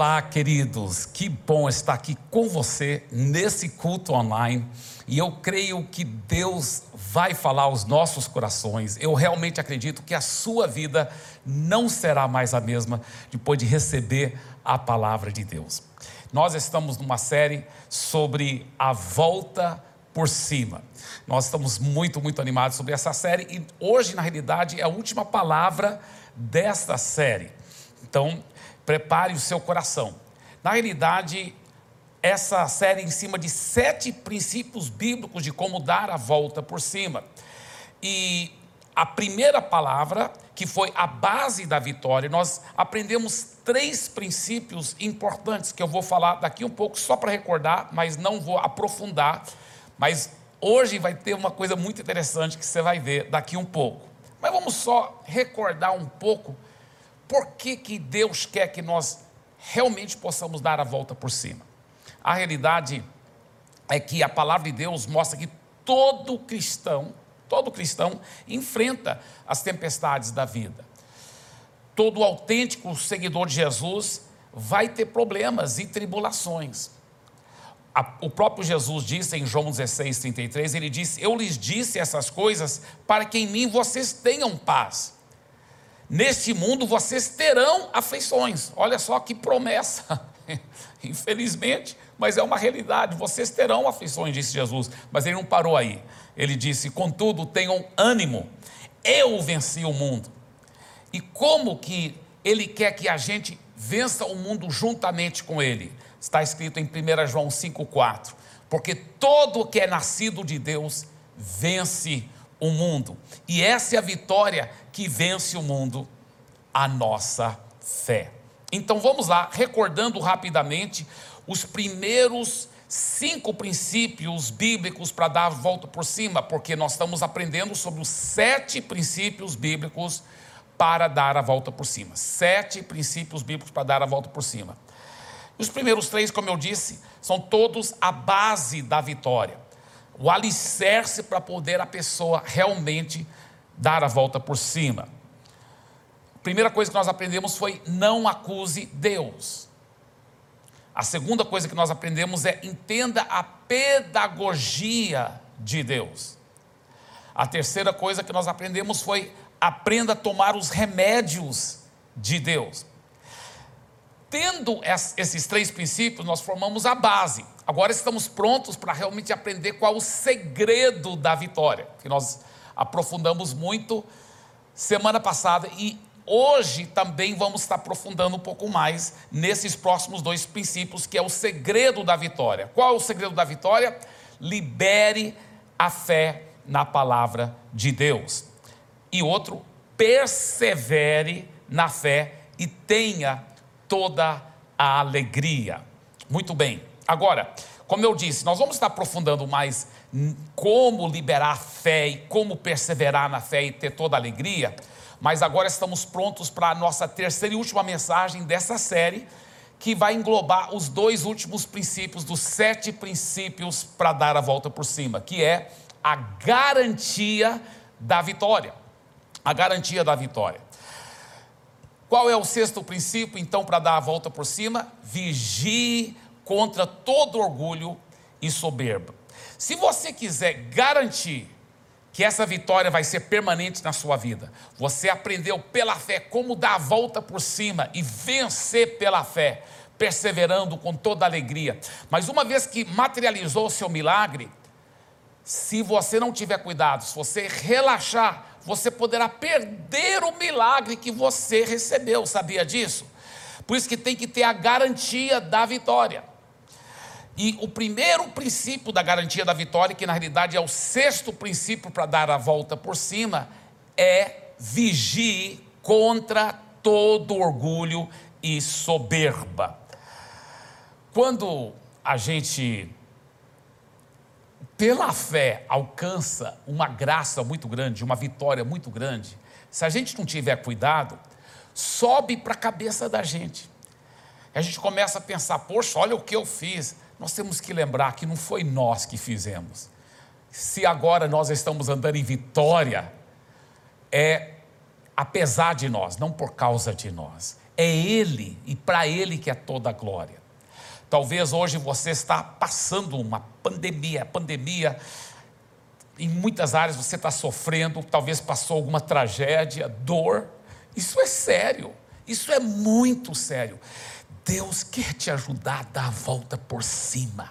Olá, queridos, que bom estar aqui com você nesse culto online. E eu creio que Deus vai falar aos nossos corações. Eu realmente acredito que a sua vida não será mais a mesma depois de receber a palavra de Deus. Nós estamos numa série sobre a volta por cima. Nós estamos muito, muito animados sobre essa série e hoje, na realidade, é a última palavra desta série. Então, prepare o seu coração. Na realidade, essa série em cima de sete princípios bíblicos de como dar a volta por cima. E a primeira palavra, que foi a base da vitória, nós aprendemos três princípios importantes que eu vou falar daqui um pouco, só para recordar, mas não vou aprofundar. Mas hoje vai ter uma coisa muito interessante que você vai ver daqui um pouco. Mas vamos só recordar um pouco por que, que Deus quer que nós realmente possamos dar a volta por cima. A realidade é que a palavra de Deus mostra que todo cristão, todo cristão enfrenta as tempestades da vida. Todo autêntico seguidor de Jesus vai ter problemas e tribulações. O próprio Jesus disse em João 16, 33, ele disse: Eu lhes disse essas coisas para que em mim vocês tenham paz. Neste mundo vocês terão aflições. Olha só que promessa. Infelizmente, mas é uma realidade. Vocês terão aflições, disse Jesus. Mas ele não parou aí. Ele disse: Contudo, tenham ânimo. Eu venci o mundo. E como que ele quer que a gente vença o mundo juntamente com ele? Está escrito em 1 João 5,4. Porque todo que é nascido de Deus vence o mundo. E essa é a vitória que vence o mundo, a nossa fé. Então vamos lá, recordando rapidamente os primeiros cinco princípios bíblicos para dar a volta por cima, porque nós estamos aprendendo sobre os sete princípios bíblicos para dar a volta por cima. Sete princípios bíblicos para dar a volta por cima. Os primeiros três, como eu disse, são todos a base da vitória o alicerce para poder a pessoa realmente dar a volta por cima. A primeira coisa que nós aprendemos foi não acuse Deus. A segunda coisa que nós aprendemos é entenda a pedagogia de Deus. A terceira coisa que nós aprendemos foi aprenda a tomar os remédios de Deus. Tendo esses três princípios, nós formamos a base. Agora estamos prontos para realmente aprender qual o segredo da vitória, que nós aprofundamos muito semana passada e hoje também vamos estar aprofundando um pouco mais nesses próximos dois princípios, que é o segredo da vitória. Qual é o segredo da vitória? Libere a fé na palavra de Deus. E outro, persevere na fé e tenha toda a alegria. Muito bem. Agora, como eu disse, nós vamos estar aprofundando mais como liberar a fé e como perseverar na fé e ter toda a alegria, mas agora estamos prontos para a nossa terceira e última mensagem dessa série, que vai englobar os dois últimos princípios, dos sete princípios para dar a volta por cima, que é a garantia da vitória. A garantia da vitória. Qual é o sexto princípio, então, para dar a volta por cima? Vigie contra todo orgulho e soberba. Se você quiser garantir que essa vitória vai ser permanente na sua vida, você aprendeu pela fé como dar a volta por cima e vencer pela fé, perseverando com toda alegria. Mas uma vez que materializou o seu milagre, se você não tiver cuidado, se você relaxar, você poderá perder o milagre que você recebeu, sabia disso? Por isso que tem que ter a garantia da vitória. E o primeiro princípio da garantia da vitória, que na realidade é o sexto princípio para dar a volta por cima, é vigie contra todo orgulho e soberba. Quando a gente, pela fé, alcança uma graça muito grande, uma vitória muito grande, se a gente não tiver cuidado, sobe para a cabeça da gente. A gente começa a pensar: poxa, olha o que eu fiz nós temos que lembrar que não foi nós que fizemos. Se agora nós estamos andando em vitória, é apesar de nós, não por causa de nós. É Ele e para Ele que é toda a glória. Talvez hoje você está passando uma pandemia, pandemia em muitas áreas você está sofrendo, talvez passou alguma tragédia, dor. Isso é sério, isso é muito sério. Deus quer te ajudar a dar a volta por cima.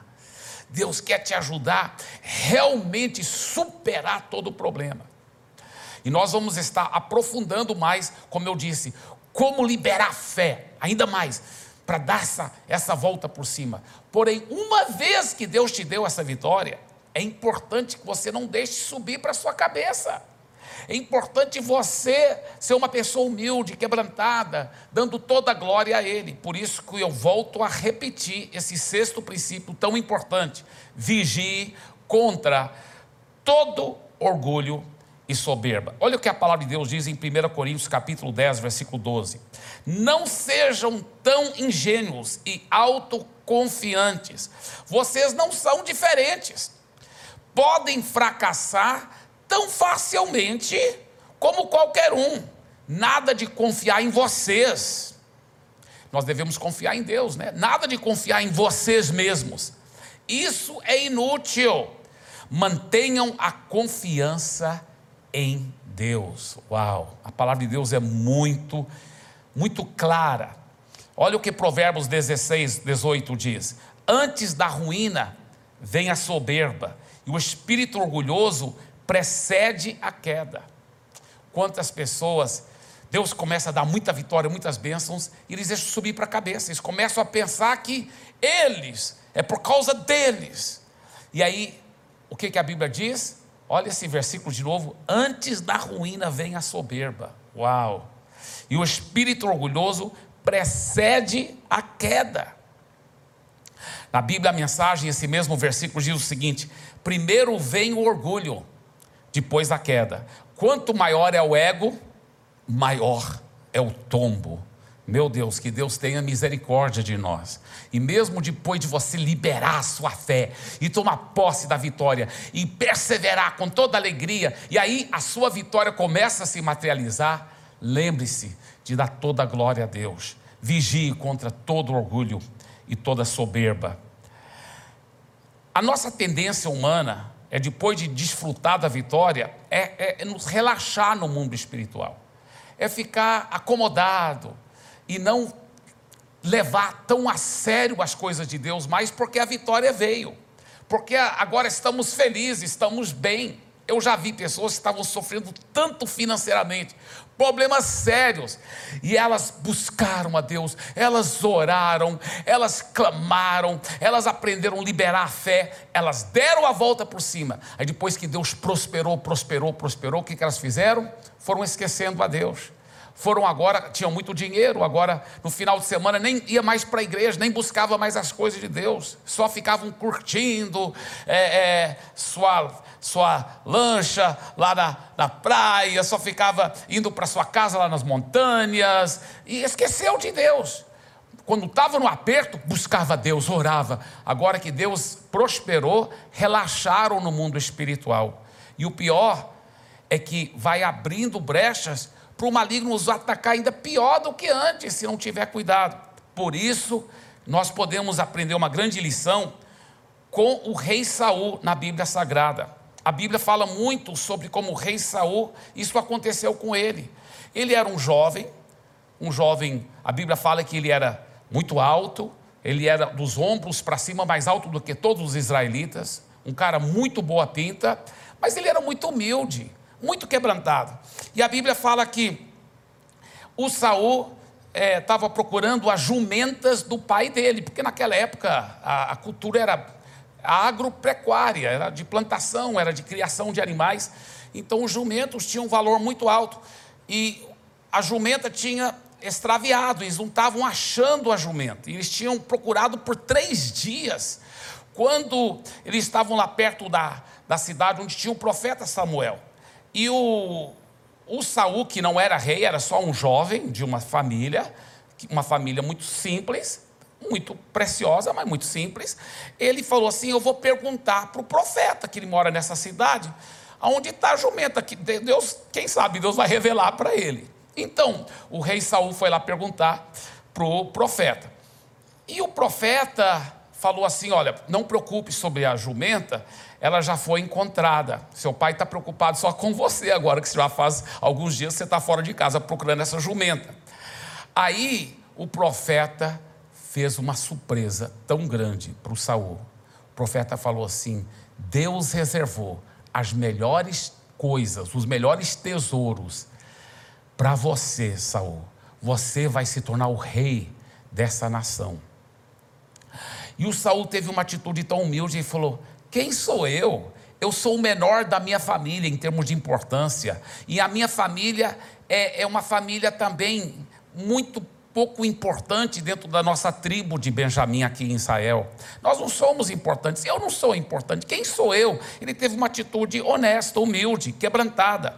Deus quer te ajudar realmente superar todo o problema. E nós vamos estar aprofundando mais, como eu disse, como liberar fé, ainda mais, para dar essa, essa volta por cima. Porém, uma vez que Deus te deu essa vitória, é importante que você não deixe subir para sua cabeça. É importante você ser uma pessoa humilde, quebrantada, dando toda a glória a Ele. Por isso que eu volto a repetir esse sexto princípio tão importante: vigie contra todo orgulho e soberba. Olha o que a palavra de Deus diz em 1 Coríntios capítulo 10, versículo 12. Não sejam tão ingênuos e autoconfiantes. Vocês não são diferentes. Podem fracassar tão facilmente como qualquer um. Nada de confiar em vocês. Nós devemos confiar em Deus, né? Nada de confiar em vocês mesmos. Isso é inútil. Mantenham a confiança em Deus. Uau, a palavra de Deus é muito, muito clara. Olha o que Provérbios 16, 18 diz: Antes da ruína vem a soberba, e o espírito orgulhoso precede a queda. Quantas pessoas Deus começa a dar muita vitória, muitas bênçãos, e eles deixam subir para a cabeça. Eles começam a pensar que eles, é por causa deles. E aí, o que, que a Bíblia diz? Olha esse versículo de novo. Antes da ruína vem a soberba. Uau! E o espírito orgulhoso precede a queda. Na Bíblia, a mensagem, esse mesmo versículo diz o seguinte: primeiro vem o orgulho, depois a queda. Quanto maior é o ego, maior é o tombo. Meu Deus, que Deus tenha misericórdia de nós. E mesmo depois de você liberar a sua fé e tomar posse da vitória e perseverar com toda alegria, e aí a sua vitória começa a se materializar, lembre-se de dar toda a glória a Deus. Vigie contra todo orgulho e toda soberba. A nossa tendência humana é, depois de desfrutar da vitória, é, é, é nos relaxar no mundo espiritual, é ficar acomodado e não levar tão a sério as coisas de Deus mais, porque a vitória veio, porque agora estamos felizes, estamos bem. Eu já vi pessoas que estavam sofrendo tanto financeiramente, problemas sérios, e elas buscaram a Deus, elas oraram, elas clamaram, elas aprenderam a liberar a fé, elas deram a volta por cima. Aí depois que Deus prosperou, prosperou, prosperou, o que, que elas fizeram? Foram esquecendo a Deus foram agora, tinham muito dinheiro, agora no final de semana nem ia mais para a igreja, nem buscava mais as coisas de Deus, só ficavam curtindo é, é, sua, sua lancha lá na, na praia, só ficava indo para sua casa lá nas montanhas e esqueceu de Deus. Quando estava no aperto, buscava Deus, orava. Agora que Deus prosperou, relaxaram no mundo espiritual. E o pior é que vai abrindo brechas para o maligno nos atacar ainda pior do que antes, se não tiver cuidado. Por isso, nós podemos aprender uma grande lição com o rei Saul na Bíblia Sagrada. A Bíblia fala muito sobre como o rei Saul, isso aconteceu com ele. Ele era um jovem, um jovem, a Bíblia fala que ele era muito alto, ele era dos ombros para cima mais alto do que todos os israelitas, um cara muito boa pinta, mas ele era muito humilde muito quebrantado. E a Bíblia fala que o Saul estava é, procurando as jumentas do pai dele, porque naquela época a, a cultura era agropecuária, era de plantação, era de criação de animais. Então os jumentos tinham um valor muito alto. E a jumenta tinha extraviado, eles não estavam achando a jumenta. Eles tinham procurado por três dias. Quando eles estavam lá perto da, da cidade onde tinha o profeta Samuel. E o, o Saul, que não era rei, era só um jovem de uma família, uma família muito simples, muito preciosa, mas muito simples. Ele falou assim: Eu vou perguntar para o profeta que ele mora nessa cidade, aonde está a jumenta. Que Deus, quem sabe, Deus vai revelar para ele. Então, o rei Saul foi lá perguntar para o profeta. E o profeta falou assim: Olha, não preocupe sobre a jumenta, ela já foi encontrada. Seu pai está preocupado só com você agora, que já faz alguns dias você está fora de casa procurando essa jumenta. Aí o profeta fez uma surpresa tão grande para o Saul. O profeta falou assim: Deus reservou as melhores coisas, os melhores tesouros para você, Saul. Você vai se tornar o rei dessa nação. E o Saul teve uma atitude tão humilde e falou: Quem sou eu? Eu sou o menor da minha família em termos de importância. E a minha família é, é uma família também muito pouco importante dentro da nossa tribo de Benjamim aqui em Israel. Nós não somos importantes. Eu não sou importante. Quem sou eu? Ele teve uma atitude honesta, humilde, quebrantada.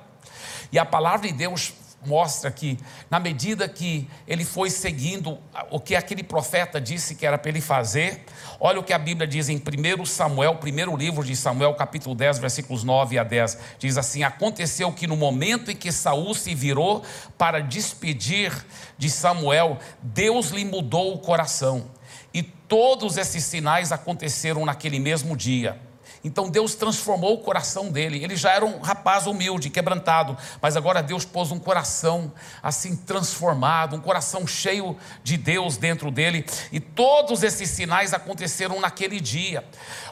E a palavra de Deus mostra que, na medida que ele foi seguindo o que aquele profeta disse que era para ele fazer, olha o que a Bíblia diz em 1 Samuel, primeiro livro de Samuel, capítulo 10, versículos 9 a 10, diz assim: Aconteceu que no momento em que Saul se virou para despedir de Samuel, Deus lhe mudou o coração. E todos esses sinais aconteceram naquele mesmo dia. Então Deus transformou o coração dele. Ele já era um rapaz humilde, quebrantado, mas agora Deus pôs um coração assim transformado, um coração cheio de Deus dentro dele. E todos esses sinais aconteceram naquele dia.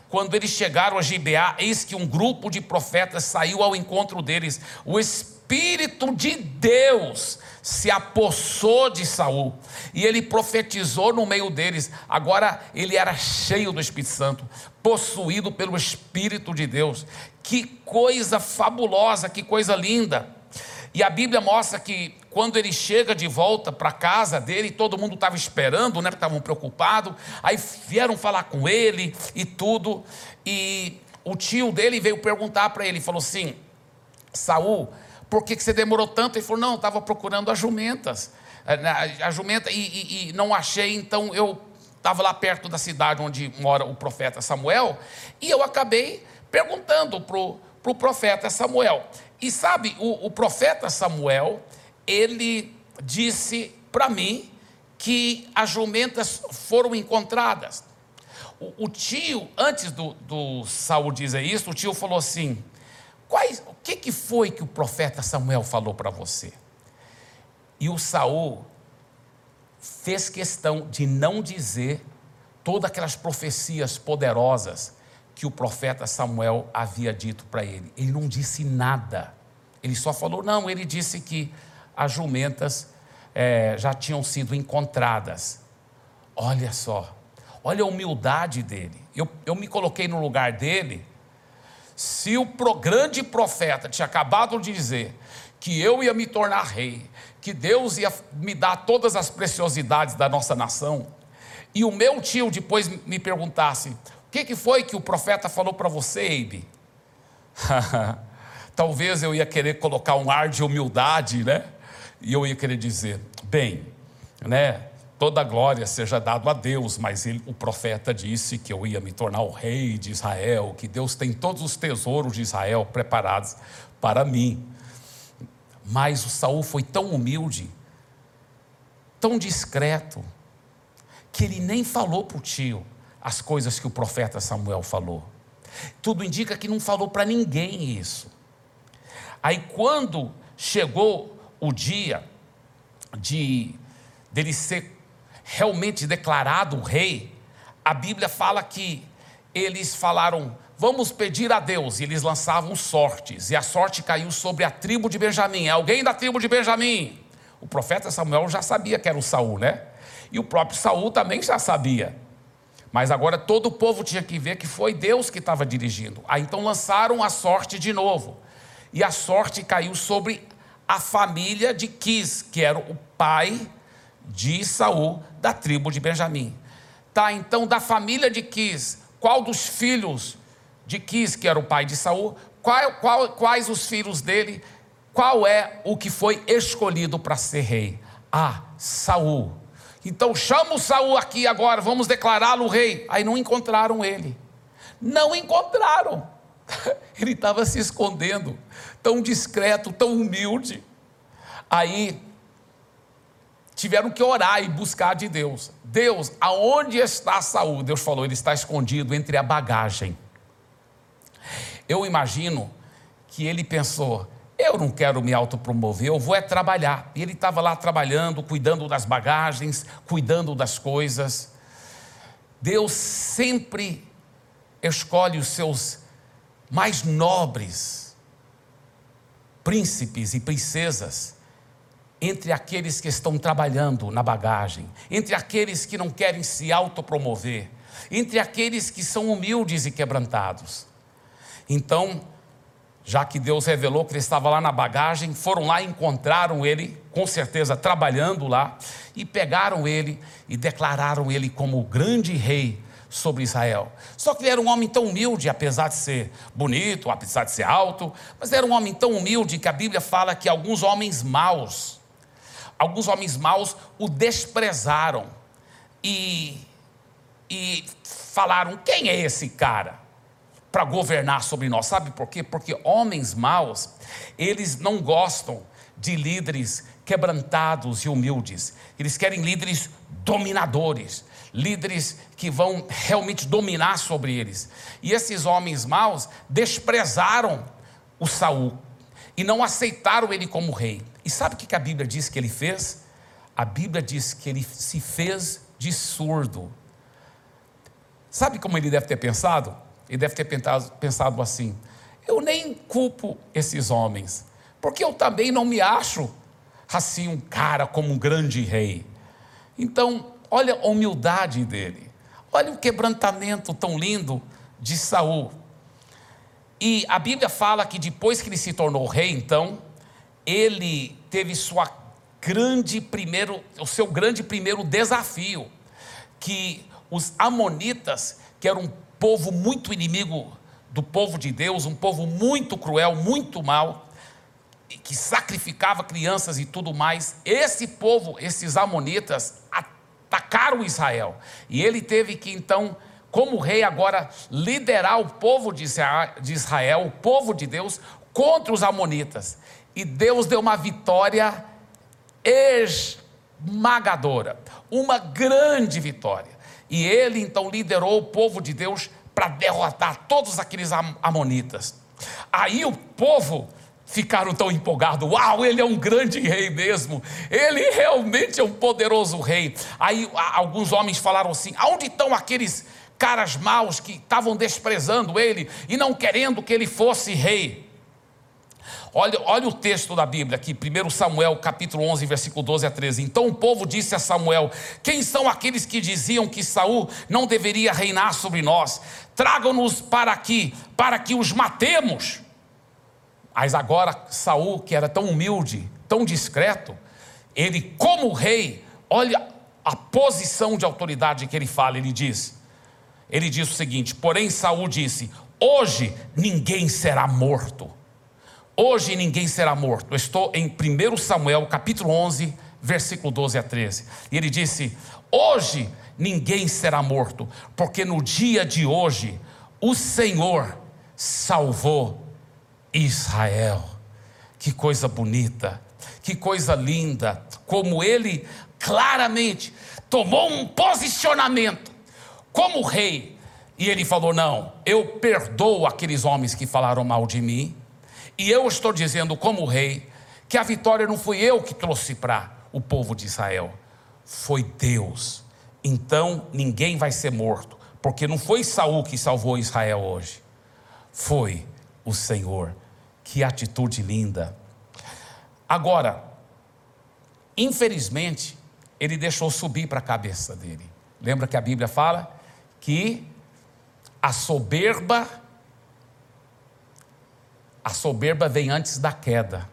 Quando eles chegaram a Gibeá, eis que um grupo de profetas saiu ao encontro deles. O Espírito de Deus se apossou de Saul e ele profetizou no meio deles. Agora ele era cheio do Espírito Santo, possuído pelo Espírito de Deus. Que coisa fabulosa, que coisa linda. E a Bíblia mostra que quando ele chega de volta para casa dele, todo mundo estava esperando, né? Estavam preocupados. Aí vieram falar com ele e tudo. E o tio dele veio perguntar para ele, falou assim: Saul, por que, que você demorou tanto? Ele falou: Não, estava procurando as jumentas. Eh, a jumenta, e, e, e não achei, então eu estava lá perto da cidade onde mora o profeta Samuel, e eu acabei perguntando para o pro profeta Samuel. E sabe, o, o profeta Samuel, ele disse para mim que as jumentas foram encontradas. O, o tio, antes do, do Saul dizer isso, o tio falou assim: Quais, o que, que foi que o profeta Samuel falou para você? E o Saul fez questão de não dizer todas aquelas profecias poderosas que o profeta Samuel havia dito para ele. Ele não disse nada. Ele só falou, não, ele disse que as jumentas é, já tinham sido encontradas. Olha só, olha a humildade dele. Eu, eu me coloquei no lugar dele se o grande profeta tinha acabado de dizer que eu ia me tornar rei, que Deus ia me dar todas as preciosidades da nossa nação, e o meu tio depois me perguntasse: o que, que foi que o profeta falou para você, Eibe? Talvez eu ia querer colocar um ar de humildade, né? E eu ia querer dizer: bem, né? toda glória seja dado a Deus, mas ele, o profeta disse que eu ia me tornar o rei de Israel, que Deus tem todos os tesouros de Israel preparados para mim. Mas o Saul foi tão humilde, tão discreto, que ele nem falou para o tio as coisas que o profeta Samuel falou. Tudo indica que não falou para ninguém isso. Aí quando chegou o dia de dele ser realmente declarado rei, a Bíblia fala que eles falaram: Vamos pedir a Deus, e eles lançavam sortes, e a sorte caiu sobre a tribo de Benjamim. Alguém da tribo de Benjamim? O profeta Samuel já sabia que era o Saul, né? E o próprio Saul também já sabia. Mas agora todo o povo tinha que ver que foi Deus que estava dirigindo. Aí então lançaram a sorte de novo. E a sorte caiu sobre a família de Quis, que era o pai de Saul, da tribo de Benjamim. Tá, então da família de Quis, qual dos filhos de Quis, que era o pai de Saul, qual, qual, quais os filhos dele, qual é o que foi escolhido para ser rei? Ah, Saul. Então chama o Saul aqui agora, vamos declará-lo rei. Aí não encontraram ele. Não encontraram. Ele estava se escondendo, tão discreto, tão humilde. Aí tiveram que orar e buscar de Deus. Deus, aonde está Saul? Deus falou, ele está escondido entre a bagagem. Eu imagino que ele pensou, eu não quero me autopromover, eu vou é trabalhar. E ele estava lá trabalhando, cuidando das bagagens, cuidando das coisas. Deus sempre escolhe os seus mais nobres príncipes e princesas entre aqueles que estão trabalhando na bagagem, entre aqueles que não querem se autopromover, entre aqueles que são humildes e quebrantados. Então, já que Deus revelou que ele estava lá na bagagem, foram lá e encontraram ele, com certeza trabalhando lá, e pegaram ele e declararam ele como o grande rei sobre Israel. Só que ele era um homem tão humilde, apesar de ser bonito, apesar de ser alto, mas era um homem tão humilde que a Bíblia fala que alguns homens maus, alguns homens maus o desprezaram e, e falaram: quem é esse cara? Para governar sobre nós, sabe por quê? Porque homens maus, eles não gostam de líderes quebrantados e humildes, eles querem líderes dominadores, líderes que vão realmente dominar sobre eles. E esses homens maus desprezaram o Saul e não aceitaram ele como rei. E sabe o que a Bíblia diz que ele fez? A Bíblia diz que ele se fez de surdo. Sabe como ele deve ter pensado? Ele deve ter pensado, assim: eu nem culpo esses homens, porque eu também não me acho assim um cara como um grande rei. Então, Olha a humildade dele. Olha o quebrantamento tão lindo de Saul. E a Bíblia fala que depois que ele se tornou rei, então, ele teve sua grande primeiro, o seu grande primeiro desafio, que os amonitas, que eram um povo muito inimigo do povo de Deus, um povo muito cruel, muito mau, que sacrificava crianças e tudo mais, esse povo, esses amonitas, atacaram Israel. E ele teve que então, como rei, agora liderar o povo de Israel, o povo de Deus, contra os Amonitas. E Deus deu uma vitória esmagadora, uma grande vitória. E ele então liderou o povo de Deus para derrotar todos aqueles Amonitas. Aí o povo ficaram tão empolgados. Uau, ele é um grande rei mesmo. Ele realmente é um poderoso rei. Aí alguns homens falaram assim: aonde estão aqueles caras maus que estavam desprezando ele e não querendo que ele fosse rei? Olha, olha o texto da Bíblia aqui, 1 Samuel capítulo 11, versículo 12 a 13. Então o povo disse a Samuel: Quem são aqueles que diziam que Saul não deveria reinar sobre nós? Tragam-nos para aqui, para que os matemos. Mas agora Saul, que era tão humilde, tão discreto, ele como rei, olha a posição de autoridade que ele fala, ele diz. Ele diz o seguinte: "Porém Saul disse: Hoje ninguém será morto. Hoje ninguém será morto." Eu estou em 1 Samuel, capítulo 11, versículo 12 a 13. E ele disse: "Hoje ninguém será morto, porque no dia de hoje o Senhor salvou Israel. Que coisa bonita, que coisa linda, como ele claramente tomou um posicionamento como rei. E ele falou: Não, eu perdoo aqueles homens que falaram mal de mim, e eu estou dizendo, como rei, que a vitória não fui eu que trouxe para o povo de Israel, foi Deus. Então ninguém vai ser morto, porque não foi Saul que salvou Israel hoje, foi o Senhor. Que atitude linda. Agora, infelizmente, ele deixou subir para a cabeça dele. Lembra que a Bíblia fala que a soberba a soberba vem antes da queda.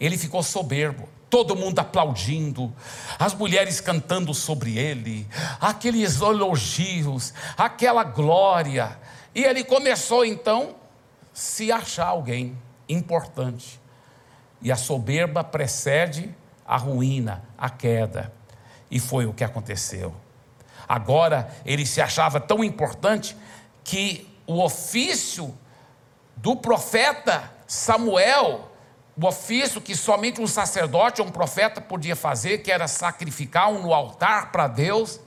Ele ficou soberbo, todo mundo aplaudindo, as mulheres cantando sobre ele, aqueles elogios, aquela glória. E ele começou então se achar alguém importante. E a soberba precede a ruína, a queda. E foi o que aconteceu. Agora ele se achava tão importante que o ofício do profeta Samuel o ofício que somente um sacerdote ou um profeta podia fazer, que era sacrificar um no altar para Deus,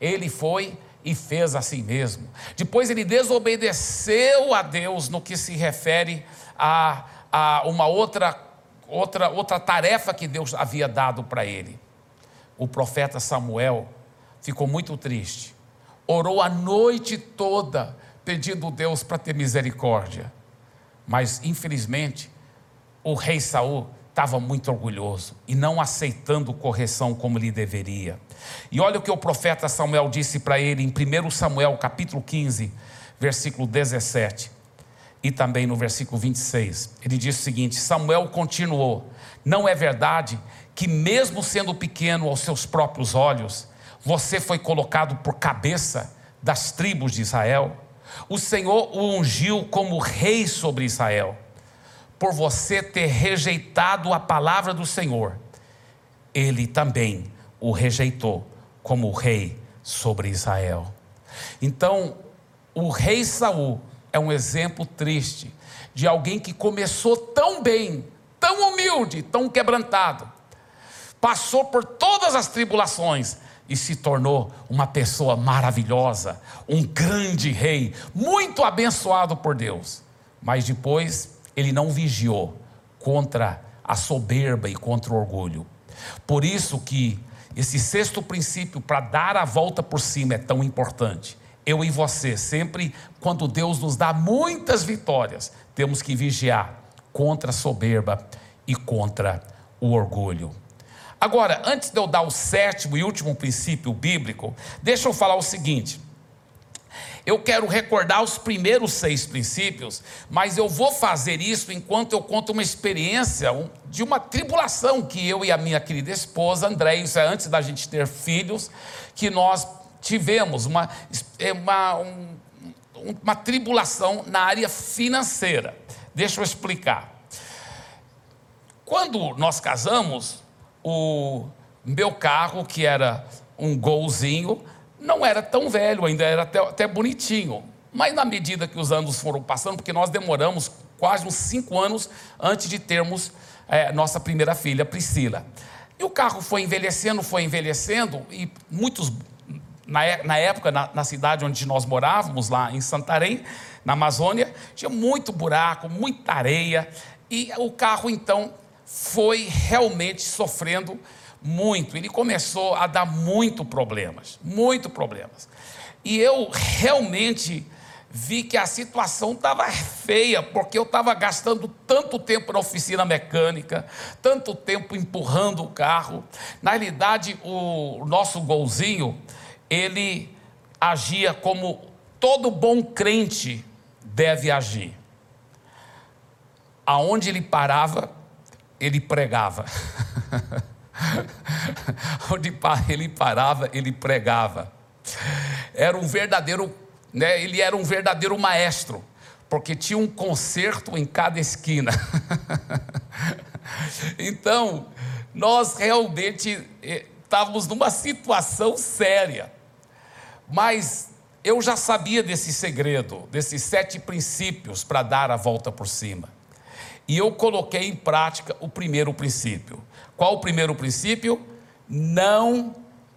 ele foi e fez assim mesmo. Depois ele desobedeceu a Deus no que se refere a, a uma outra, outra, outra tarefa que Deus havia dado para ele. O profeta Samuel ficou muito triste, orou a noite toda pedindo a Deus para ter misericórdia, mas infelizmente o rei Saul estava muito orgulhoso e não aceitando correção como lhe deveria. E olha o que o profeta Samuel disse para ele em 1 Samuel, capítulo 15, versículo 17, e também no versículo 26. Ele diz o seguinte: Samuel continuou: Não é verdade que, mesmo sendo pequeno aos seus próprios olhos, você foi colocado por cabeça das tribos de Israel? O Senhor o ungiu como rei sobre Israel por você ter rejeitado a palavra do Senhor, ele também o rejeitou como rei sobre Israel. Então, o rei Saul é um exemplo triste de alguém que começou tão bem, tão humilde, tão quebrantado, passou por todas as tribulações e se tornou uma pessoa maravilhosa, um grande rei, muito abençoado por Deus. Mas depois ele não vigiou contra a soberba e contra o orgulho. Por isso que esse sexto princípio para dar a volta por cima é tão importante. Eu e você, sempre quando Deus nos dá muitas vitórias, temos que vigiar contra a soberba e contra o orgulho. Agora, antes de eu dar o sétimo e último princípio bíblico, deixa eu falar o seguinte. Eu quero recordar os primeiros seis princípios, mas eu vou fazer isso enquanto eu conto uma experiência de uma tribulação que eu e a minha querida esposa, André, isso é antes da gente ter filhos, que nós tivemos uma, é uma, um, uma tribulação na área financeira. Deixa eu explicar. Quando nós casamos, o meu carro, que era um golzinho, não era tão velho, ainda era até, até bonitinho. Mas na medida que os anos foram passando, porque nós demoramos quase uns cinco anos antes de termos é, nossa primeira filha, Priscila. E o carro foi envelhecendo, foi envelhecendo, e muitos, na, na época, na, na, cidade onde nós morávamos, lá em Santarém, na Amazônia, tinha muito buraco, muita areia, e o carro então foi realmente sofrendo muito. Ele começou a dar muito problemas, muito problemas. E eu realmente vi que a situação estava feia, porque eu estava gastando tanto tempo na oficina mecânica, tanto tempo empurrando o carro. Na realidade, o nosso golzinho, ele agia como todo bom crente deve agir. Aonde ele parava, ele pregava. Onde ele parava, ele pregava. Era um verdadeiro, né, ele era um verdadeiro maestro, porque tinha um concerto em cada esquina. então, nós realmente eh, estávamos numa situação séria. Mas eu já sabia desse segredo, desses sete princípios para dar a volta por cima. E eu coloquei em prática o primeiro princípio. Qual o primeiro princípio? Não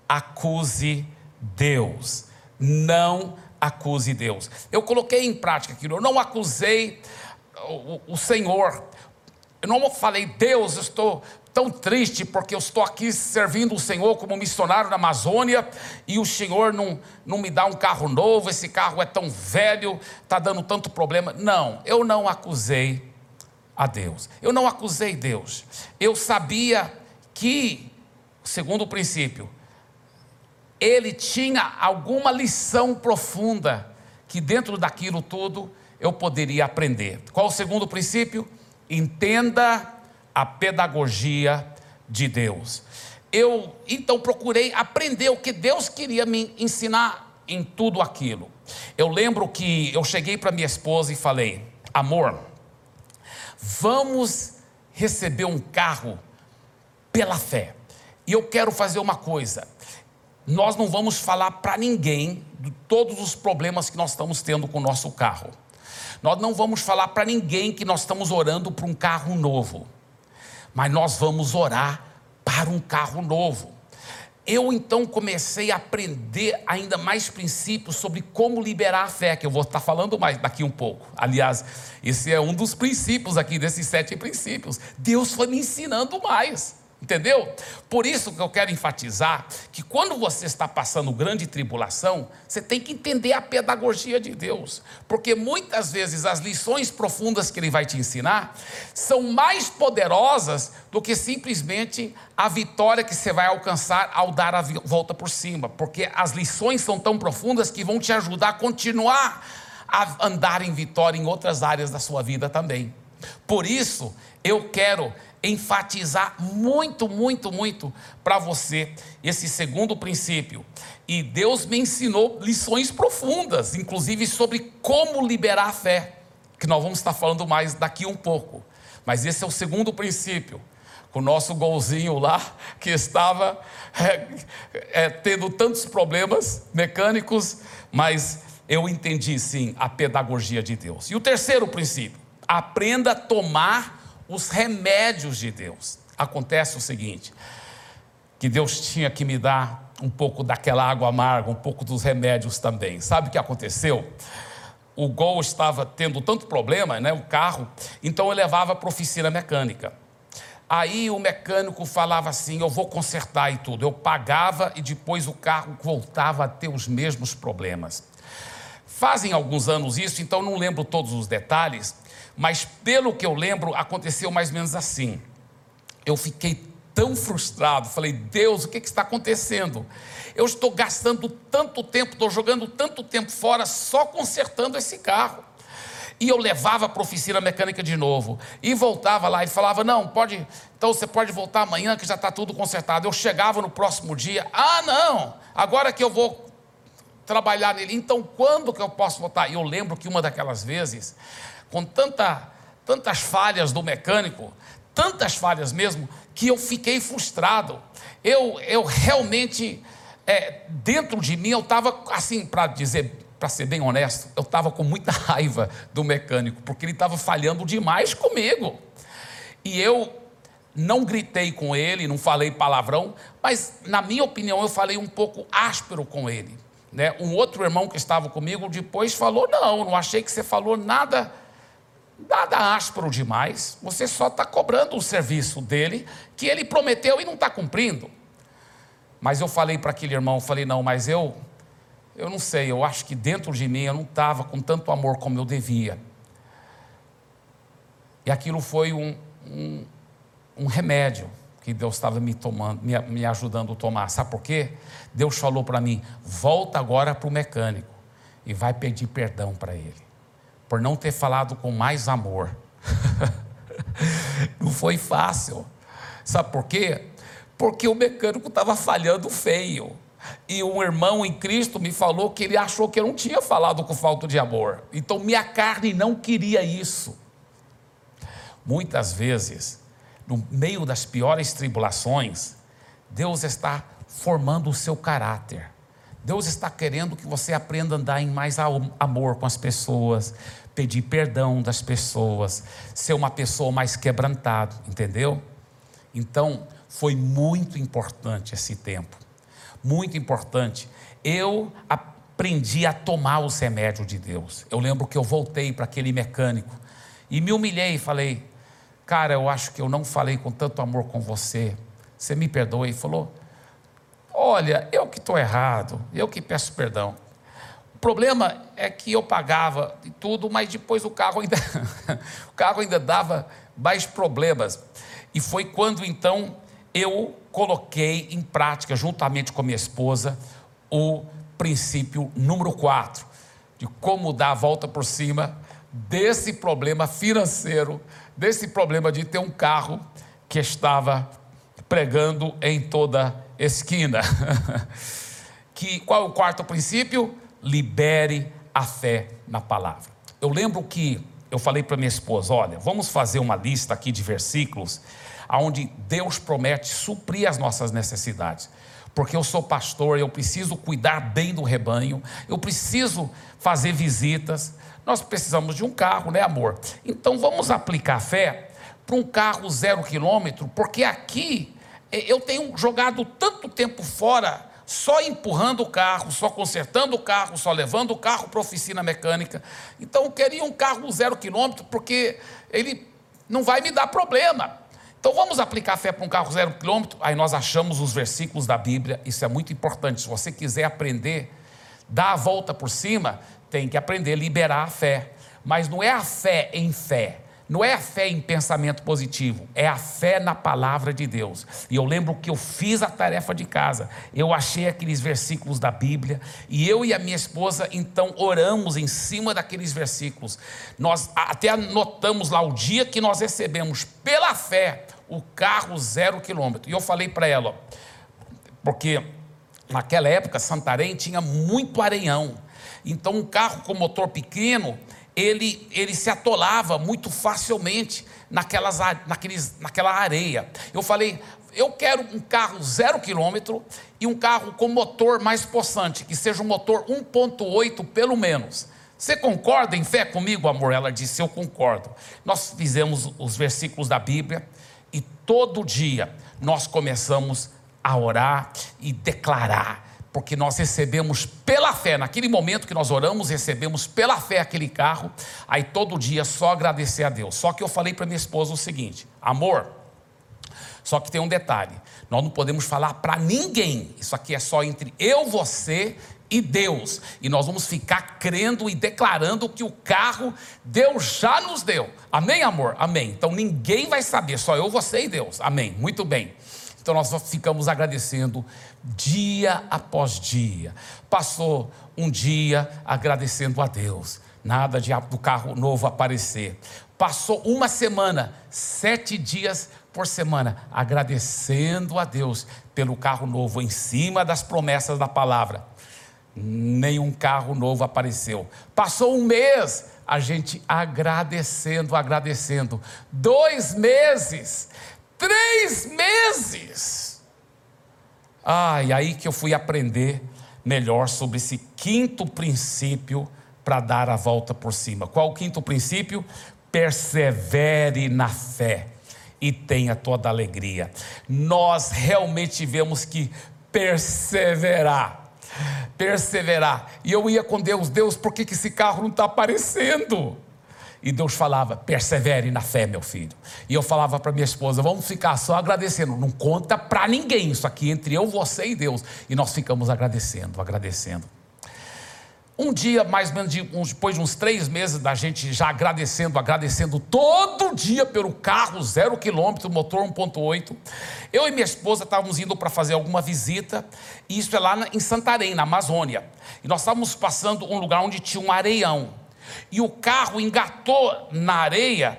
acuse Deus. Não acuse Deus. Eu coloquei em prática aquilo. Eu não acusei o, o Senhor. Eu não falei, Deus, eu estou tão triste porque eu estou aqui servindo o Senhor como missionário na Amazônia e o Senhor não, não me dá um carro novo, esse carro é tão velho, está dando tanto problema. Não, eu não acusei a Deus. Eu não acusei Deus. Eu sabia que, segundo o princípio, ele tinha alguma lição profunda que dentro daquilo tudo eu poderia aprender. Qual o segundo princípio? Entenda a pedagogia de Deus. Eu então procurei aprender o que Deus queria me ensinar em tudo aquilo. Eu lembro que eu cheguei para minha esposa e falei: "Amor, Vamos receber um carro pela fé. E eu quero fazer uma coisa. Nós não vamos falar para ninguém de todos os problemas que nós estamos tendo com o nosso carro. Nós não vamos falar para ninguém que nós estamos orando por um carro novo. mas nós vamos orar para um carro novo. Eu então comecei a aprender ainda mais princípios sobre como liberar a fé, que eu vou estar falando mais daqui um pouco. Aliás, esse é um dos princípios aqui, desses sete princípios. Deus foi me ensinando mais. Entendeu? Por isso que eu quero enfatizar que quando você está passando grande tribulação, você tem que entender a pedagogia de Deus, porque muitas vezes as lições profundas que ele vai te ensinar são mais poderosas do que simplesmente a vitória que você vai alcançar ao dar a volta por cima, porque as lições são tão profundas que vão te ajudar a continuar a andar em vitória em outras áreas da sua vida também. Por isso, eu quero enfatizar muito, muito, muito para você esse segundo princípio. E Deus me ensinou lições profundas, inclusive sobre como liberar a fé, que nós vamos estar falando mais daqui um pouco. Mas esse é o segundo princípio. Com o nosso golzinho lá, que estava é, é, tendo tantos problemas mecânicos, mas eu entendi sim a pedagogia de Deus. E o terceiro princípio: aprenda a tomar os remédios de Deus. Acontece o seguinte: que Deus tinha que me dar um pouco daquela água amarga, um pouco dos remédios também. Sabe o que aconteceu? O Gol estava tendo tanto problema, né, o carro, então eu levava para a oficina mecânica. Aí o mecânico falava assim: Eu vou consertar e tudo. Eu pagava e depois o carro voltava a ter os mesmos problemas. Fazem alguns anos isso, então não lembro todos os detalhes, mas pelo que eu lembro, aconteceu mais ou menos assim. Eu fiquei tão frustrado, falei, Deus, o que, que está acontecendo? Eu estou gastando tanto tempo, estou jogando tanto tempo fora só consertando esse carro. E eu levava para a oficina mecânica de novo. E voltava lá e falava: Não, pode. Então você pode voltar amanhã que já está tudo consertado. Eu chegava no próximo dia: Ah, não, agora que eu vou trabalhar nele, então quando que eu posso voltar? E eu lembro que uma daquelas vezes com tanta, tantas falhas do mecânico, tantas falhas mesmo, que eu fiquei frustrado. Eu, eu realmente, é, dentro de mim, eu estava, assim, para dizer, para ser bem honesto, eu estava com muita raiva do mecânico, porque ele estava falhando demais comigo. E eu não gritei com ele, não falei palavrão, mas, na minha opinião, eu falei um pouco áspero com ele. Né? Um outro irmão que estava comigo depois falou: Não, não achei que você falou nada nada áspero demais, você só está cobrando o serviço dele, que ele prometeu e não está cumprindo. Mas eu falei para aquele irmão, falei, não, mas eu, eu não sei, eu acho que dentro de mim eu não estava com tanto amor como eu devia. E aquilo foi um, um, um remédio que Deus estava me tomando, me, me ajudando a tomar. Sabe por quê? Deus falou para mim: volta agora para o mecânico e vai pedir perdão para ele por não ter falado com mais amor. não foi fácil. Sabe por quê? Porque o mecânico estava falhando feio. E um irmão em Cristo me falou que ele achou que eu não tinha falado com falta de amor. Então minha carne não queria isso. Muitas vezes, no meio das piores tribulações, Deus está formando o seu caráter. Deus está querendo que você aprenda a andar em mais amor com as pessoas, pedir perdão das pessoas, ser uma pessoa mais quebrantada, entendeu? Então, foi muito importante esse tempo, muito importante. Eu aprendi a tomar os remédios de Deus. Eu lembro que eu voltei para aquele mecânico e me humilhei e falei: Cara, eu acho que eu não falei com tanto amor com você. Você me perdoa? E falou: Olha, eu que estou errado, eu que peço perdão problema é que eu pagava e tudo, mas depois o carro ainda, o carro ainda dava mais problemas. E foi quando então eu coloquei em prática, juntamente com a minha esposa, o princípio número 4, de como dar a volta por cima desse problema financeiro, desse problema de ter um carro que estava pregando em toda esquina. que qual é o quarto princípio? libere a fé na palavra. Eu lembro que eu falei para minha esposa: olha, vamos fazer uma lista aqui de versículos onde Deus promete suprir as nossas necessidades. Porque eu sou pastor, eu preciso cuidar bem do rebanho, eu preciso fazer visitas, nós precisamos de um carro, né, amor? Então vamos aplicar fé para um carro zero quilômetro, porque aqui eu tenho jogado tanto tempo fora, só empurrando o carro, só consertando o carro, só levando o carro para a oficina mecânica. Então eu queria um carro zero quilômetro, porque ele não vai me dar problema. Então vamos aplicar fé para um carro zero quilômetro. Aí nós achamos os versículos da Bíblia, isso é muito importante. Se você quiser aprender, dar a volta por cima, tem que aprender a liberar a fé. Mas não é a fé em fé, não é a fé em pensamento positivo, é a fé na palavra de Deus. E eu lembro que eu fiz a tarefa de casa, eu achei aqueles versículos da Bíblia, e eu e a minha esposa então oramos em cima daqueles versículos. Nós até anotamos lá o dia que nós recebemos pela fé o carro zero quilômetro. E eu falei para ela, porque naquela época Santarém tinha muito areião. Então um carro com motor pequeno, ele, ele se atolava muito facilmente naquelas, naqueles, naquela areia. Eu falei, eu quero um carro zero quilômetro e um carro com motor mais possante, que seja um motor 1.8 pelo menos. Você concorda em fé comigo, amor? Ela disse, eu concordo. Nós fizemos os versículos da Bíblia e todo dia nós começamos a orar e declarar porque nós recebemos pela fé, naquele momento que nós oramos, recebemos pela fé aquele carro, aí todo dia só agradecer a Deus. Só que eu falei para minha esposa o seguinte: amor, só que tem um detalhe, nós não podemos falar para ninguém, isso aqui é só entre eu, você e Deus, e nós vamos ficar crendo e declarando que o carro Deus já nos deu. Amém, amor? Amém. Então ninguém vai saber, só eu, você e Deus. Amém. Muito bem. Então nós ficamos agradecendo dia após dia. Passou um dia agradecendo a Deus, nada de do carro novo aparecer. Passou uma semana, sete dias por semana, agradecendo a Deus pelo carro novo, em cima das promessas da palavra. Nenhum carro novo apareceu. Passou um mês, a gente agradecendo, agradecendo. Dois meses, Três meses. Ah, e aí que eu fui aprender melhor sobre esse quinto princípio para dar a volta por cima. Qual o quinto princípio? Persevere na fé e tenha toda a alegria. Nós realmente tivemos que perseverar. Perseverar. E eu ia com Deus, Deus, por que, que esse carro não está aparecendo? E Deus falava: persevere na fé, meu filho. E eu falava para minha esposa: vamos ficar só agradecendo. Não conta para ninguém isso aqui entre eu, você e Deus. E nós ficamos agradecendo, agradecendo. Um dia, mais ou menos de, depois de uns três meses da gente já agradecendo, agradecendo todo dia pelo carro, zero quilômetro, motor 1.8, eu e minha esposa estávamos indo para fazer alguma visita, e isso é lá em Santarém, na Amazônia. E nós estávamos passando um lugar onde tinha um areião e o carro engatou na areia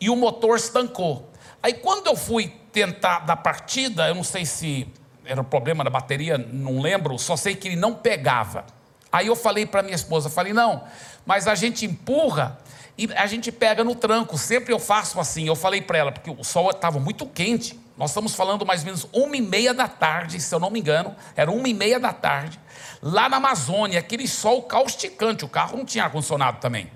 e o motor estancou. Aí quando eu fui tentar dar partida, eu não sei se era problema da bateria, não lembro, só sei que ele não pegava. Aí eu falei para minha esposa, falei, não, mas a gente empurra e a gente pega no tranco, sempre eu faço assim. Eu falei para ela, porque o sol estava muito quente, nós estamos falando mais ou menos uma e meia da tarde, se eu não me engano, era uma e meia da tarde lá na Amazônia, aquele sol causticante, o carro não tinha ar-condicionado também.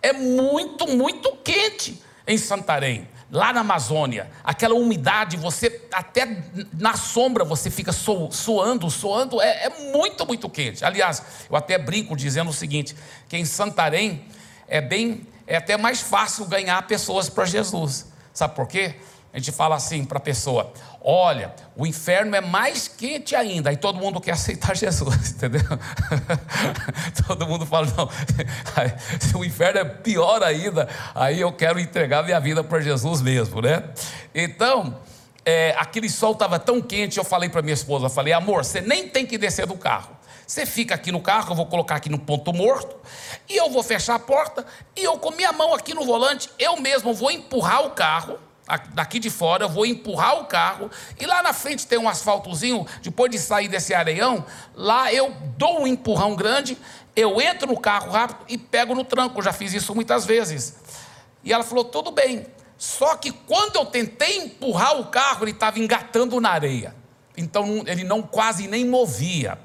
É muito, muito quente em Santarém, lá na Amazônia, aquela umidade, você até na sombra você fica suando, suando, é, é muito, muito quente. Aliás, eu até brinco dizendo o seguinte: que em Santarém é bem, é até mais fácil ganhar pessoas para Jesus. Sabe por quê? A gente fala assim para a pessoa: olha, o inferno é mais quente ainda. Aí todo mundo quer aceitar Jesus, entendeu? todo mundo fala: não, se o inferno é pior ainda, aí eu quero entregar minha vida para Jesus mesmo, né? Então, é, aquele sol estava tão quente, eu falei para minha esposa: falei, amor, você nem tem que descer do carro. Você fica aqui no carro, eu vou colocar aqui no ponto morto, e eu vou fechar a porta, e eu com minha mão aqui no volante, eu mesmo vou empurrar o carro daqui de fora, eu vou empurrar o carro e lá na frente tem um asfaltozinho, depois de sair desse areião, lá eu dou um empurrão grande, eu entro no carro rápido e pego no tranco, já fiz isso muitas vezes. E ela falou: "Tudo bem". Só que quando eu tentei empurrar o carro, ele estava engatando na areia. Então ele não quase nem movia.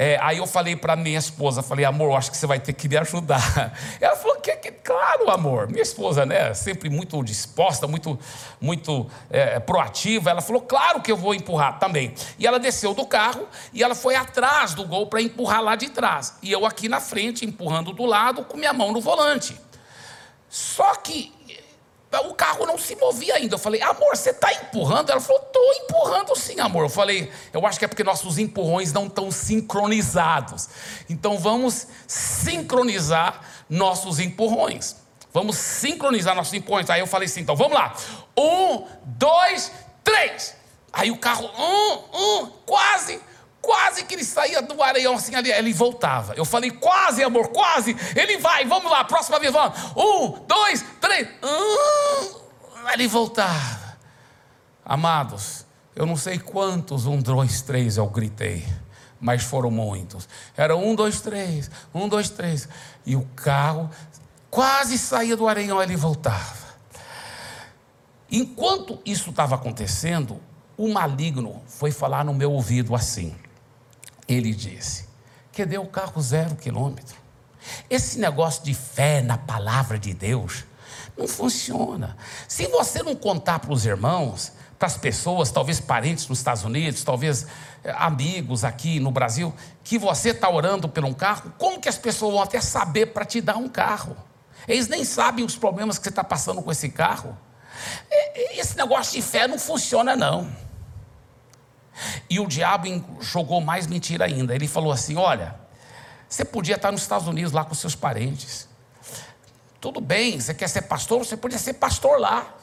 É, aí eu falei para minha esposa, falei, amor, acho que você vai ter que me ajudar. Ela falou, que, que, claro, amor. Minha esposa, né, sempre muito disposta, muito, muito é, proativa. Ela falou, claro que eu vou empurrar também. E ela desceu do carro e ela foi atrás do gol para empurrar lá de trás. E eu aqui na frente, empurrando do lado, com minha mão no volante. Só que o carro não se movia ainda. Eu falei, amor, você está empurrando? Ela falou, estou empurrando sim, amor. Eu falei, eu acho que é porque nossos empurrões não estão sincronizados. Então vamos sincronizar nossos empurrões. Vamos sincronizar nossos empurrões. Aí eu falei assim, então vamos lá. Um, dois, três. Aí o carro, um, um, quase Quase que ele saía do areião assim ali, ele voltava. Eu falei, quase, amor, quase. Ele vai, vamos lá, próxima vez, vamos. Um, dois, três. Hum, ele voltava. Amados, eu não sei quantos um, dois, três eu gritei, mas foram muitos. Era um, dois, três, um, dois, três. E o carro quase saía do areião, ele voltava. Enquanto isso estava acontecendo, o maligno foi falar no meu ouvido assim ele disse: que deu o carro zero quilômetro. Esse negócio de fé na palavra de Deus não funciona. Se você não contar para os irmãos, para as pessoas, talvez parentes nos Estados Unidos, talvez eh, amigos aqui no Brasil, que você está orando por um carro, como que as pessoas vão até saber para te dar um carro? Eles nem sabem os problemas que você está passando com esse carro. Esse negócio de fé não funciona, não. E o diabo jogou mais mentira ainda. Ele falou assim: Olha, você podia estar nos Estados Unidos lá com seus parentes. Tudo bem, você quer ser pastor? Você podia ser pastor lá.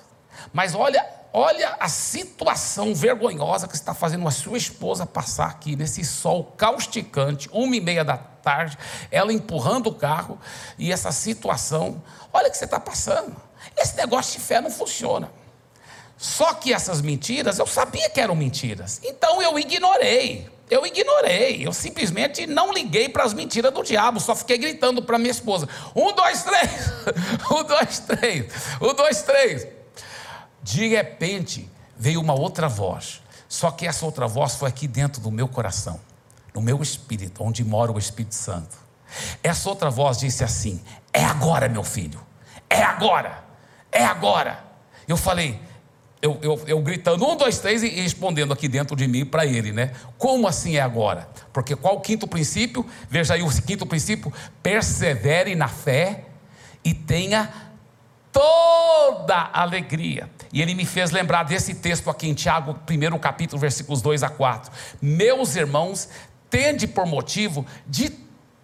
Mas olha, olha a situação vergonhosa que está fazendo a sua esposa passar aqui nesse sol causticante, uma e meia da tarde, ela empurrando o carro e essa situação. Olha o que você está passando. Esse negócio de fé não funciona. Só que essas mentiras, eu sabia que eram mentiras. Então eu ignorei. Eu ignorei. Eu simplesmente não liguei para as mentiras do diabo. Só fiquei gritando para minha esposa: um, dois, três. um, dois, três. Um, dois, três. De repente veio uma outra voz. Só que essa outra voz foi aqui dentro do meu coração, no meu espírito, onde mora o Espírito Santo. Essa outra voz disse assim: É agora, meu filho. É agora. É agora. Eu falei: eu, eu, eu, gritando um, dois, três e respondendo aqui dentro de mim para ele, né? Como assim é agora? Porque qual o quinto princípio? Veja aí o quinto princípio: persevere na fé e tenha toda alegria. E ele me fez lembrar desse texto aqui em Tiago, primeiro capítulo, versículos 2 a 4. Meus irmãos, tende por motivo de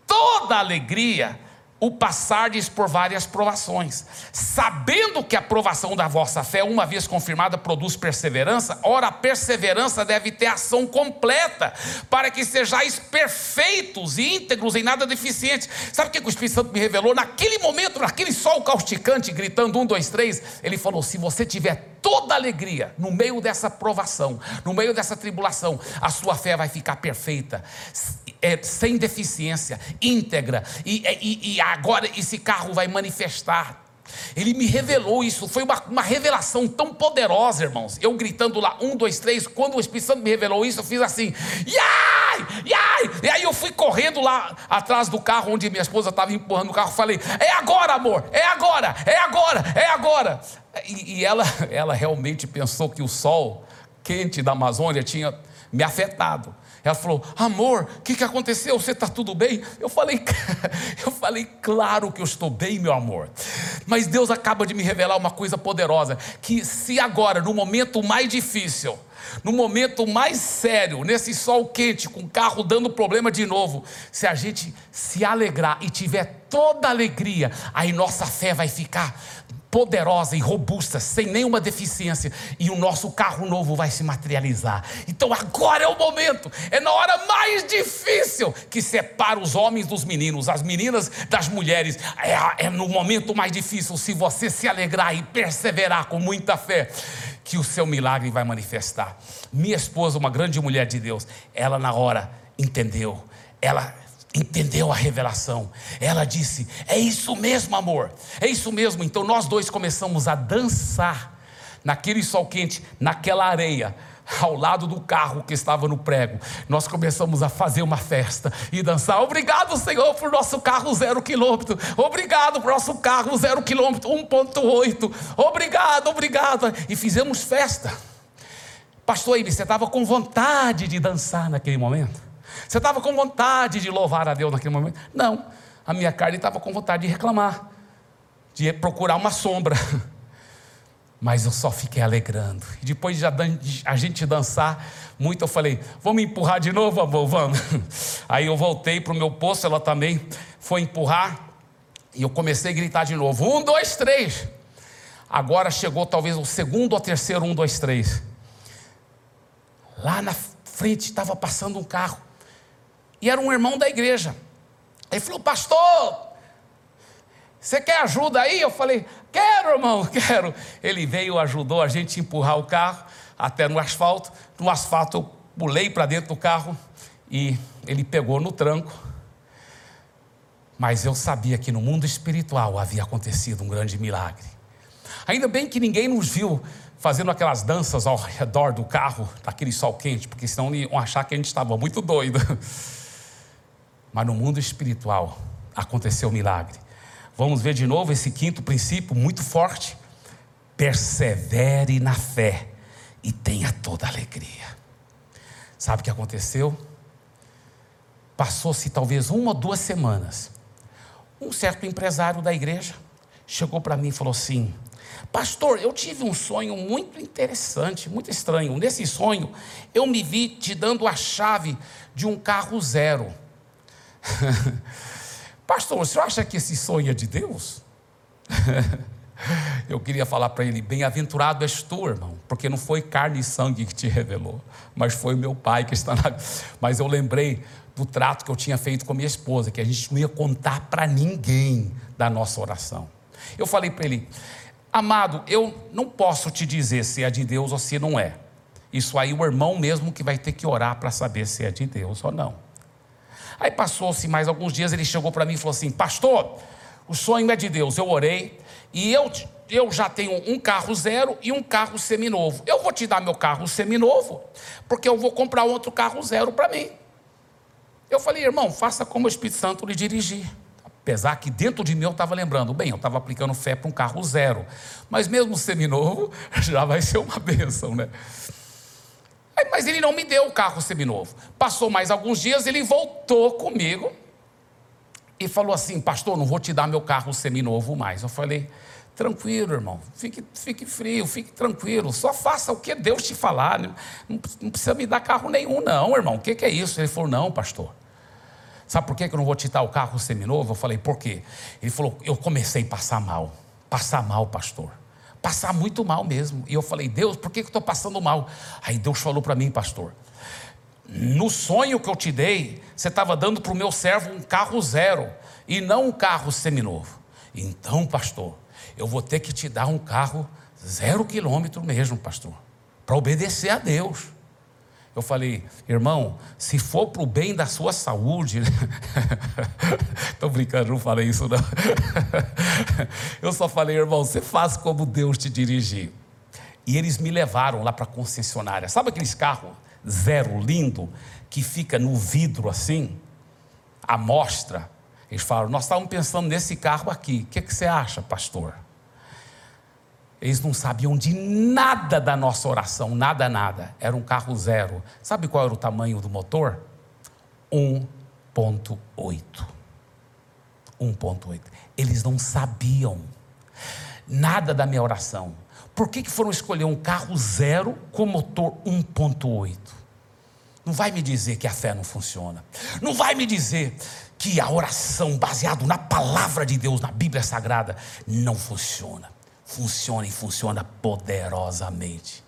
toda alegria o passardes por várias provações, sabendo que a provação da vossa fé, uma vez confirmada, produz perseverança, ora, a perseverança deve ter ação completa, para que sejais perfeitos e íntegros em nada deficientes. Sabe o que o Espírito Santo me revelou? Naquele momento, naquele sol causticante, gritando um, dois, três, ele falou: se você tiver toda alegria no meio dessa provação, no meio dessa tribulação, a sua fé vai ficar perfeita é, sem deficiência, íntegra, e, e, e agora esse carro vai manifestar ele me revelou isso, foi uma, uma, revelação tão poderosa, irmãos. Eu gritando lá, um, dois, três, quando o Espírito Santo me revelou isso, eu fiz assim, yai, yai. E aí eu fui correndo lá atrás do carro onde minha esposa estava empurrando o carro, falei, é agora, amor, é agora, é agora, é agora. E, e ela, ela realmente pensou que o sol quente da Amazônia tinha me afetado. Ela falou: Amor, o que, que aconteceu? Você está tudo bem? Eu falei: Eu falei, claro que eu estou bem, meu amor. Mas Deus acaba de me revelar uma coisa poderosa: que se agora, no momento mais difícil, no momento mais sério, nesse sol quente, com o carro dando problema de novo, se a gente se alegrar e tiver toda alegria, aí nossa fé vai ficar poderosa e robusta, sem nenhuma deficiência, e o nosso carro novo vai se materializar. Então agora é o momento, é na hora mais difícil que separa os homens dos meninos, as meninas das mulheres. É, é no momento mais difícil, se você se alegrar e perseverar com muita fé, que o seu milagre vai manifestar. Minha esposa, uma grande mulher de Deus, ela na hora entendeu, ela entendeu a revelação. Ela disse: É isso mesmo, amor, é isso mesmo. Então nós dois começamos a dançar naquele sol quente, naquela areia, ao lado do carro que estava no prego. Nós começamos a fazer uma festa e dançar. Obrigado, Senhor, por nosso carro zero quilômetro. Obrigado por nosso carro zero quilômetro, 1.8. Obrigado, obrigado. E fizemos festa. Pastor Ibe, você estava com vontade de dançar naquele momento? Você estava com vontade de louvar a Deus naquele momento? Não. A minha carne estava com vontade de reclamar, de procurar uma sombra. Mas eu só fiquei alegrando. E depois de a gente dançar muito, eu falei: Vamos empurrar de novo, amor? Vamos. Aí eu voltei para o meu posto, ela também foi empurrar. E eu comecei a gritar de novo: Um, dois, três. Agora chegou talvez o segundo ou terceiro, um, dois, três. Lá na frente estava passando um carro. E era um irmão da igreja. Ele falou: Pastor, você quer ajuda aí? Eu falei: Quero, irmão, quero. Ele veio, ajudou a gente a empurrar o carro até no asfalto. No asfalto, eu pulei para dentro do carro e ele pegou no tranco. Mas eu sabia que no mundo espiritual havia acontecido um grande milagre. Ainda bem que ninguém nos viu fazendo aquelas danças ao redor do carro, daquele sol quente, porque senão iam achar que a gente estava muito doido. Mas no mundo espiritual aconteceu um milagre. Vamos ver de novo esse quinto princípio muito forte. Persevere na fé e tenha toda alegria. Sabe o que aconteceu? Passou-se talvez uma ou duas semanas. Um certo empresário da igreja chegou para mim e falou assim: Pastor, eu tive um sonho muito interessante, muito estranho. Nesse sonho, eu me vi te dando a chave de um carro zero. Pastor, o senhor acha que esse sonho é de Deus? Eu queria falar para ele: bem-aventurado és tu, irmão, porque não foi carne e sangue que te revelou, mas foi meu pai que está na. Mas eu lembrei do trato que eu tinha feito com minha esposa, que a gente não ia contar para ninguém da nossa oração. Eu falei para ele: amado, eu não posso te dizer se é de Deus ou se não é. Isso aí o irmão mesmo que vai ter que orar para saber se é de Deus ou não. Aí passou-se mais alguns dias, ele chegou para mim e falou assim: Pastor, o sonho é de Deus. Eu orei e eu, eu já tenho um carro zero e um carro seminovo. Eu vou te dar meu carro seminovo, porque eu vou comprar outro carro zero para mim. Eu falei, irmão, faça como o Espírito Santo lhe dirigir. Apesar que dentro de mim eu estava lembrando, bem, eu estava aplicando fé para um carro zero, mas mesmo seminovo já vai ser uma bênção, né? Mas ele não me deu o carro seminovo. Passou mais alguns dias, ele voltou comigo e falou assim: Pastor, não vou te dar meu carro seminovo mais. Eu falei: Tranquilo, irmão, fique, fique frio, fique tranquilo, só faça o que Deus te falar. Não, não precisa me dar carro nenhum, não, irmão. O que, que é isso? Ele falou: Não, pastor. Sabe por que eu não vou te dar o carro seminovo? Eu falei: Por quê? Ele falou: Eu comecei a passar mal. Passar mal, pastor passar muito mal mesmo. E eu falei, Deus, por que eu estou passando mal? Aí Deus falou para mim, pastor, no sonho que eu te dei, você estava dando para o meu servo um carro zero e não um carro seminovo. Então, pastor, eu vou ter que te dar um carro zero quilômetro mesmo, pastor, para obedecer a Deus. Eu falei, irmão, se for para o bem da sua saúde. Estou brincando, não falei isso não. Eu só falei, irmão, você faz como Deus te dirigir. E eles me levaram lá para a concessionária. Sabe aqueles carros zero lindo que fica no vidro assim? A mostra. Eles falaram, nós estávamos pensando nesse carro aqui. O que, que você acha, pastor? Eles não sabiam de nada da nossa oração, nada, nada. Era um carro zero. Sabe qual era o tamanho do motor? 1,8. 1,8. Eles não sabiam nada da minha oração. Por que, que foram escolher um carro zero com motor 1,8? Não vai me dizer que a fé não funciona. Não vai me dizer que a oração baseada na palavra de Deus, na Bíblia Sagrada, não funciona funciona e funciona poderosamente.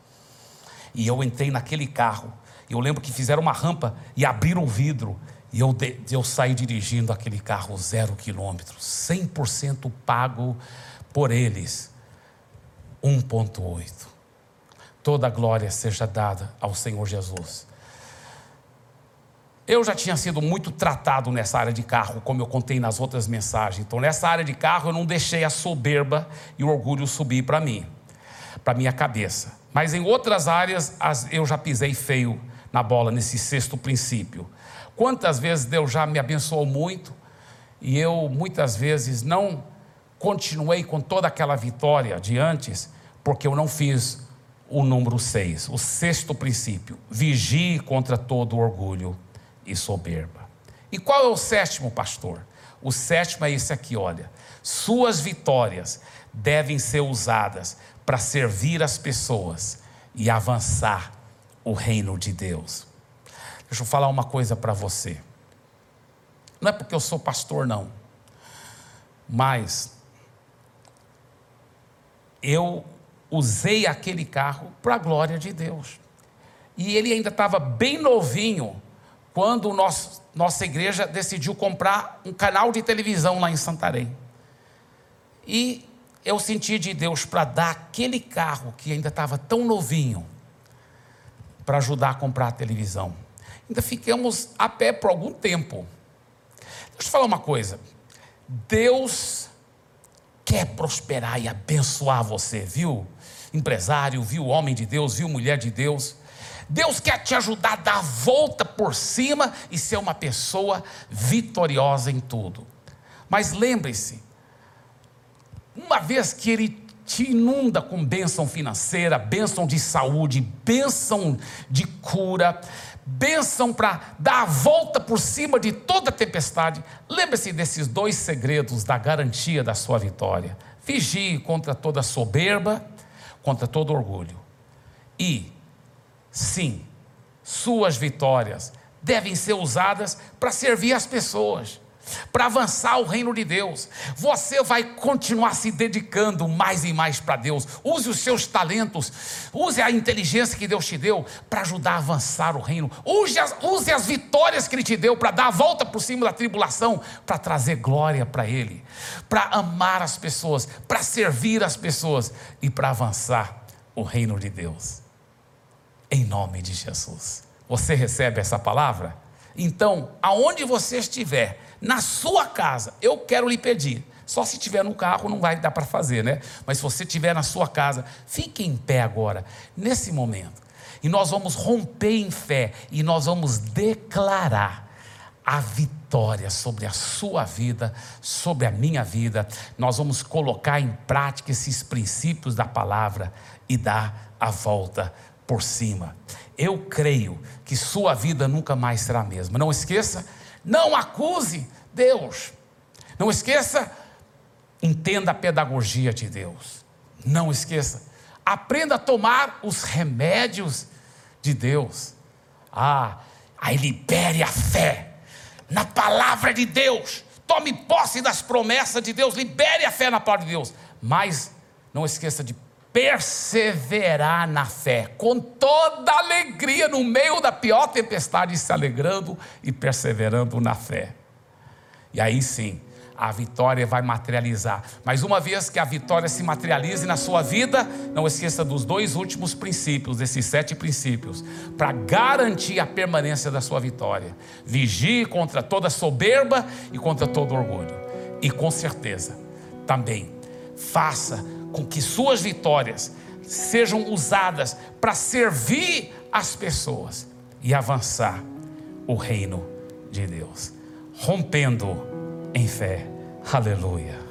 E eu entrei naquele carro, eu lembro que fizeram uma rampa e abriram o vidro, e eu, eu saí dirigindo aquele carro zero quilômetro, 100% pago por eles, 1,8. Toda glória seja dada ao Senhor Jesus. Eu já tinha sido muito tratado nessa área de carro, como eu contei nas outras mensagens. Então, nessa área de carro, eu não deixei a soberba e o orgulho subir para mim, para minha cabeça. Mas em outras áreas eu já pisei feio na bola nesse sexto princípio. Quantas vezes Deus já me abençoou muito e eu muitas vezes não continuei com toda aquela vitória de antes, porque eu não fiz o número seis, o sexto princípio: vigie contra todo orgulho e soberba. E qual é o sétimo, pastor? O sétimo é esse aqui, olha. Suas vitórias devem ser usadas para servir as pessoas e avançar o reino de Deus. Deixa eu falar uma coisa para você. Não é porque eu sou pastor, não. Mas eu usei aquele carro para a glória de Deus. E ele ainda estava bem novinho quando nosso, nossa igreja decidiu comprar um canal de televisão lá em Santarém. E eu senti de Deus para dar aquele carro que ainda estava tão novinho para ajudar a comprar a televisão. Ainda ficamos a pé por algum tempo. Deixa eu falar uma coisa. Deus quer prosperar e abençoar você, viu? Empresário, viu? Homem de Deus, viu? Mulher de Deus. Deus quer te ajudar a dar a volta por cima e ser uma pessoa vitoriosa em tudo. Mas lembre-se, uma vez que Ele te inunda com bênção financeira, bênção de saúde, bênção de cura, bênção para dar a volta por cima de toda tempestade. Lembre-se desses dois segredos da garantia da sua vitória. Vigie contra toda soberba, contra todo orgulho. E, sim, suas vitórias devem ser usadas para servir as pessoas para avançar o reino de Deus. Você vai continuar se dedicando mais e mais para Deus. Use os seus talentos, use a inteligência que Deus te deu para ajudar a avançar o reino. Use as, use as vitórias que Ele te deu para dar a volta por cima da tribulação, para trazer glória para Ele, para amar as pessoas, para servir as pessoas e para avançar o reino de Deus. Em nome de Jesus. Você recebe essa palavra? Então, aonde você estiver, na sua casa, eu quero lhe pedir. Só se tiver no carro não vai dar para fazer, né? Mas se você tiver na sua casa, fique em pé agora, nesse momento. E nós vamos romper em fé e nós vamos declarar a vitória sobre a sua vida, sobre a minha vida. Nós vamos colocar em prática esses princípios da palavra e dar a volta por cima. Eu creio que sua vida nunca mais será a mesma. Não esqueça não acuse Deus. Não esqueça, entenda a pedagogia de Deus. Não esqueça, aprenda a tomar os remédios de Deus. Ah, aí libere a fé na palavra de Deus. Tome posse das promessas de Deus, libere a fé na palavra de Deus. Mas não esqueça de perseverar na fé, com toda alegria, no meio da pior tempestade, se alegrando e perseverando na fé. E aí sim, a vitória vai materializar. Mas uma vez que a vitória se materialize na sua vida, não esqueça dos dois últimos princípios, desses sete princípios, para garantir a permanência da sua vitória. Vigie contra toda soberba e contra todo orgulho. E com certeza, também, faça com que suas vitórias sejam usadas para servir as pessoas e avançar o reino de Deus, rompendo em fé. Aleluia.